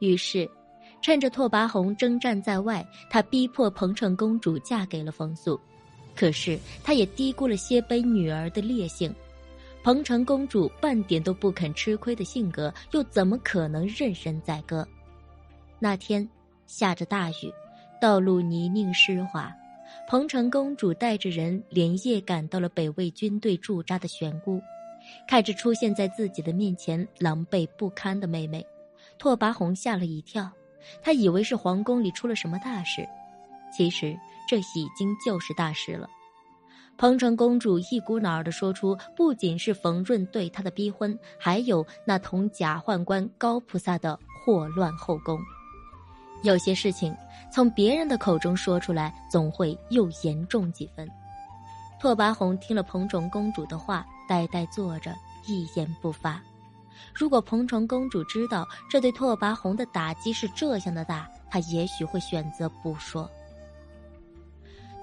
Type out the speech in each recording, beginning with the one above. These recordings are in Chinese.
于是，趁着拓跋宏征战在外，他逼迫彭城公主嫁给了冯素。可是，他也低估了谢卑女儿的烈性。彭城公主半点都不肯吃亏的性格，又怎么可能任人宰割？那天下着大雨，道路泥泞湿滑。彭城公主带着人连夜赶到了北魏军队驻扎的玄姑，看着出现在自己的面前狼狈不堪的妹妹，拓跋宏吓了一跳。他以为是皇宫里出了什么大事，其实这已经就是大事了。彭城公主一股脑儿的说出，不仅是冯润对她的逼婚，还有那同假宦官高菩萨的祸乱后宫。有些事情从别人的口中说出来，总会又严重几分。拓跋宏听了彭城公主的话，呆呆坐着，一言不发。如果彭城公主知道这对拓跋宏的打击是这样的大，她也许会选择不说。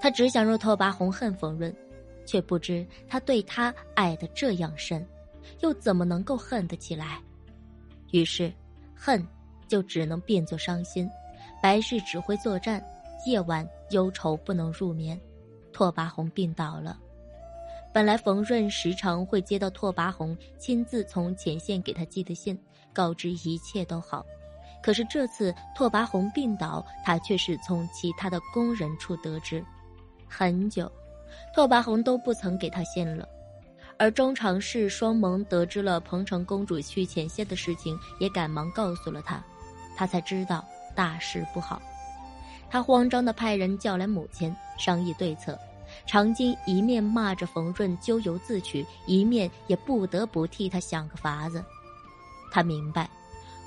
他只想让拓跋宏恨冯润。却不知他对他爱的这样深，又怎么能够恨得起来？于是，恨就只能变作伤心。白日只会作战，夜晚忧愁不能入眠。拓跋宏病倒了。本来冯润时常会接到拓跋宏亲自从前线给他寄的信，告知一切都好。可是这次拓跋宏病倒，他却是从其他的工人处得知，很久。拓跋宏都不曾给他信了，而中常侍双蒙得知了彭城公主去前线的事情，也赶忙告诉了他，他才知道大事不好。他慌张地派人叫来母亲商议对策。长金一面骂着冯润咎由自取，一面也不得不替他想个法子。他明白，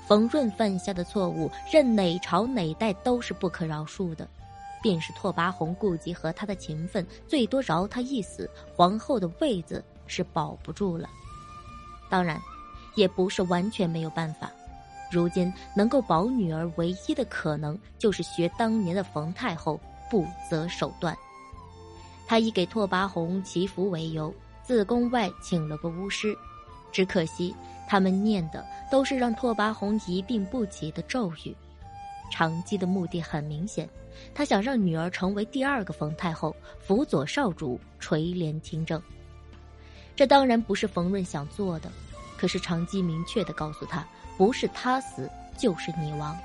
冯润犯下的错误，任哪朝哪代都是不可饶恕的。便是拓跋宏顾及和他的情分，最多饶他一死，皇后的位子是保不住了。当然，也不是完全没有办法。如今能够保女儿唯一的可能，就是学当年的冯太后，不择手段。他以给拓跋宏祈福为由，自宫外请了个巫师，只可惜他们念的都是让拓跋宏一病不起的咒语。长姬的目的很明显。他想让女儿成为第二个冯太后，辅佐少主垂帘听政。这当然不是冯润想做的，可是长姬明确的告诉他，不是他死就是你亡。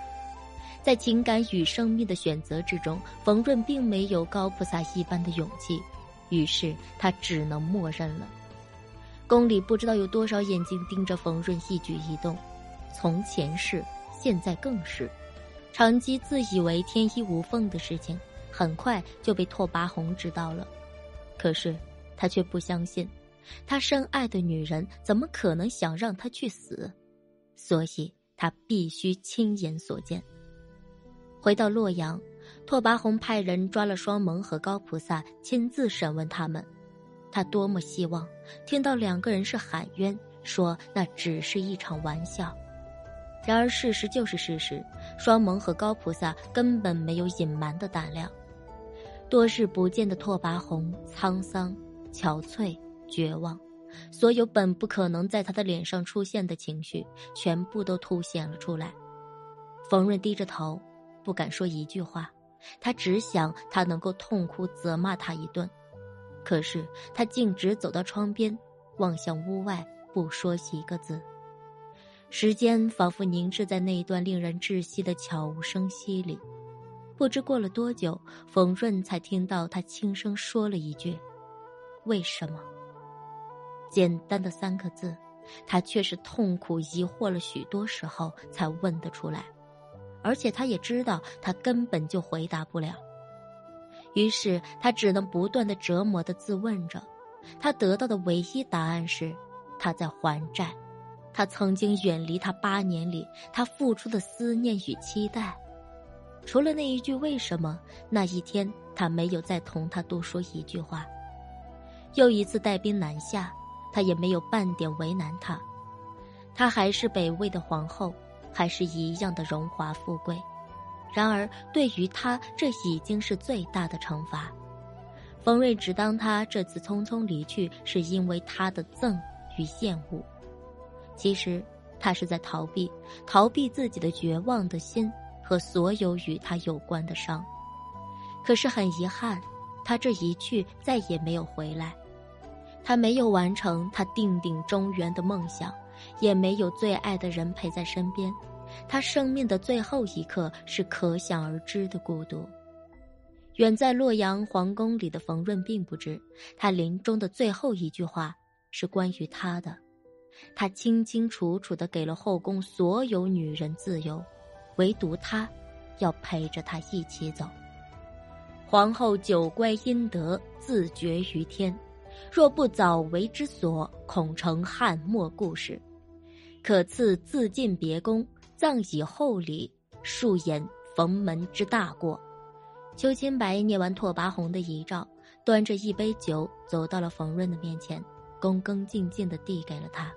在情感与生命的选择之中，冯润并没有高菩萨一般的勇气，于是他只能默认了。宫里不知道有多少眼睛盯着冯润一举一动，从前是，现在更是。长姬自以为天衣无缝的事情，很快就被拓跋宏知道了。可是他却不相信，他深爱的女人怎么可能想让他去死？所以他必须亲眼所见。回到洛阳，拓跋宏派人抓了双蒙和高菩萨，亲自审问他们。他多么希望听到两个人是喊冤，说那只是一场玩笑。然而事实就是事实，双蒙和高菩萨根本没有隐瞒的胆量。多日不见的拓跋宏沧桑、憔悴、绝望，所有本不可能在他的脸上出现的情绪，全部都凸显了出来。冯润低着头，不敢说一句话，他只想他能够痛哭责骂他一顿，可是他径直走到窗边，望向屋外，不说一个字。时间仿佛凝滞在那一段令人窒息的悄无声息里，不知过了多久，冯润才听到他轻声说了一句：“为什么？”简单的三个字，他却是痛苦疑惑了许多时候才问得出来，而且他也知道他根本就回答不了，于是他只能不断的折磨的自问着，他得到的唯一答案是，他在还债。他曾经远离他八年里，他付出的思念与期待，除了那一句“为什么”，那一天他没有再同他多说一句话。又一次带兵南下，他也没有半点为难他。他还是北魏的皇后，还是一样的荣华富贵。然而对于他，这已经是最大的惩罚。冯瑞只当他这次匆匆离去，是因为他的憎与厌恶。其实，他是在逃避，逃避自己的绝望的心和所有与他有关的伤。可是很遗憾，他这一去再也没有回来。他没有完成他定鼎中原的梦想，也没有最爱的人陪在身边。他生命的最后一刻是可想而知的孤独。远在洛阳皇宫里的冯润并不知，他临终的最后一句话是关于他的。他清清楚楚的给了后宫所有女人自由，唯独他，要陪着他一起走。皇后久乖阴德，自绝于天。若不早为之所，恐成汉末故事。可赐自尽别宫，葬以厚礼，恕掩冯门之大过。邱清白念完拓跋宏的遗诏，端着一杯酒走到了冯润的面前，恭恭敬敬地递给了他。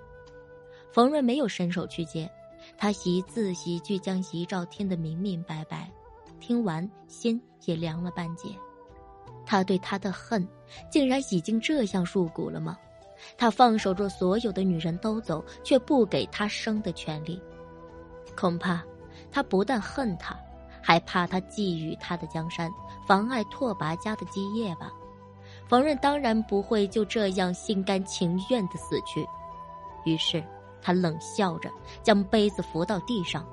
冯润没有伸手去接，他一字一句将遗诏听得明明白白，听完心也凉了半截。他对他的恨，竟然已经这样入骨了吗？他放手着所有的女人都走，却不给他生的权利。恐怕他不但恨他，还怕他觊觎他的江山，妨碍拓跋家的基业吧。冯润当然不会就这样心甘情愿的死去，于是他冷笑着将杯子扶到地上。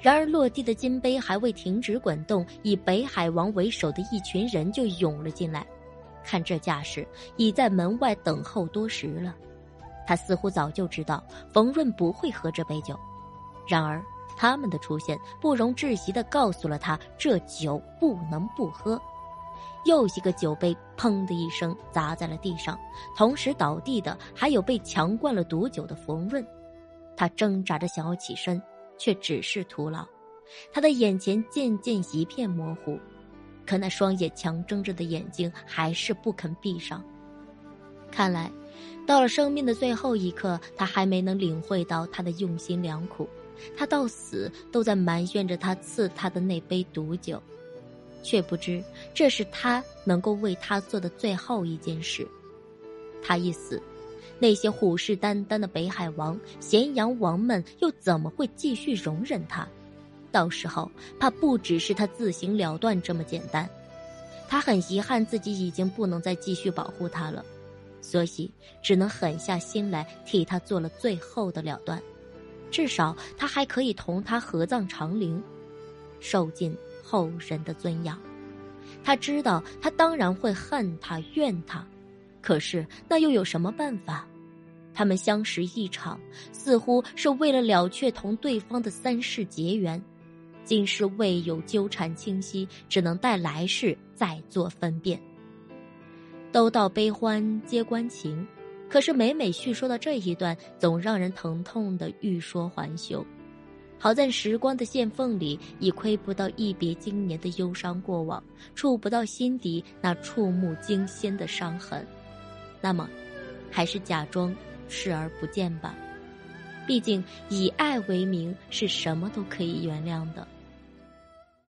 然而，落地的金杯还未停止滚动，以北海王为首的一群人就涌了进来。看这架势，已在门外等候多时了。他似乎早就知道冯润不会喝这杯酒，然而他们的出现不容置疑地告诉了他，这酒不能不喝。又一个酒杯“砰”的一声砸在了地上，同时倒地的还有被强灌了毒酒的冯润。他挣扎着想要起身。却只是徒劳，他的眼前渐渐一片模糊，可那双眼强睁着的眼睛还是不肯闭上。看来，到了生命的最后一刻，他还没能领会到他的用心良苦。他到死都在埋怨着他赐他的那杯毒酒，却不知这是他能够为他做的最后一件事。他一死。那些虎视眈眈的北海王、咸阳王们又怎么会继续容忍他？到时候怕不只是他自行了断这么简单。他很遗憾自己已经不能再继续保护他了，所以只能狠下心来替他做了最后的了断。至少他还可以同他合葬长陵，受尽后人的尊仰。他知道他当然会恨他、怨他，可是那又有什么办法？他们相识一场，似乎是为了了却同对方的三世结缘，今世未有纠缠清晰，只能待来世再做分辨。都道悲欢皆关情，可是每每叙说到这一段，总让人疼痛的欲说还休。好在时光的线缝里，已窥不到一别经年的忧伤过往，触不到心底那触目惊心的伤痕。那么，还是假装。视而不见吧，毕竟以爱为名，是什么都可以原谅的。